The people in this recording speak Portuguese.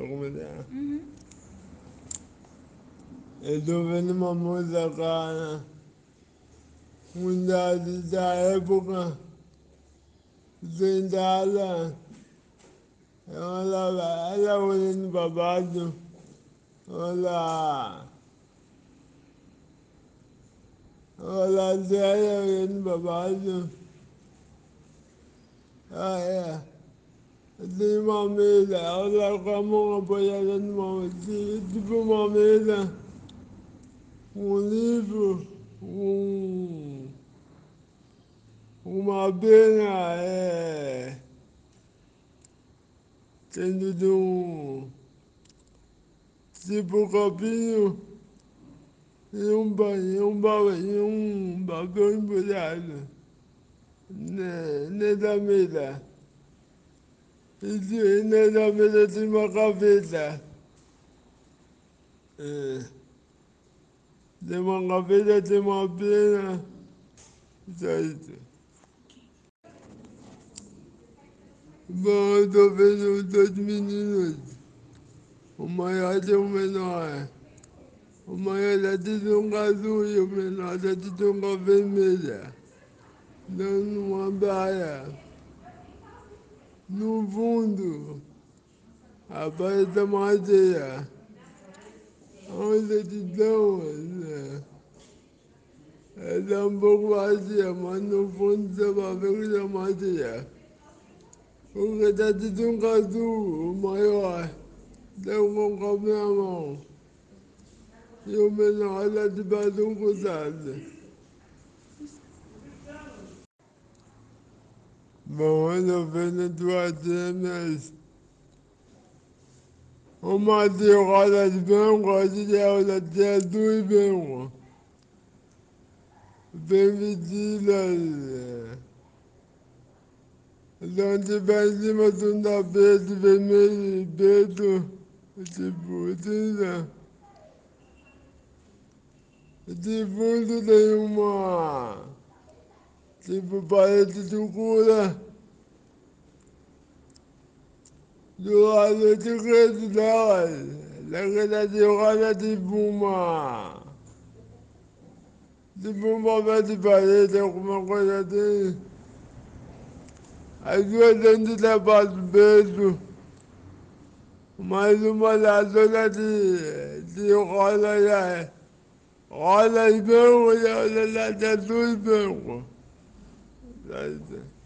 Pra começar. Uhum. Eu tô vendo uma moça, cara, com idade da época, sentada, ela, ela olhando Tem uma mesa, ela com a mão apoiada numa, tipo uma mesa, um livro, um, uma pena, é, dentro de um, tipo copinho, e um banho, um banho, um papel embrulhado nessa mesa. E nessa mesa tem uma gaveta. É. Tem uma gaveta, tem uma pena. Bom, eu tô vendo dois meninos. O maior e o menor. O maior já tem um azul e o menor já tem uma vermelha. Dando uma baia. No fundo, a baia da madeira. Onde estão, né? ela é um pouco vazia, mas no fundo você vai ver que é madeira. Porque está tudo um casulo maior, deu com o copo na mão. E o menor debaixo de um cruzado. Bom, eu estou vendo duas cenas. Uma de rodas brancas e a outra de azul branco. Bem vestidas. Então, tiver em cima de um tapete vermelho e preto, tipo cinza. De fundo tem uma, tipo parede de cura. Do lado direito delas, naquela de roda tipo uma, tipo um papel de parede, alguma coisa assim. As duas dentro de sapato preto, mais uma das outras de, de roda já. Roda e branco e a outra de azul e branco.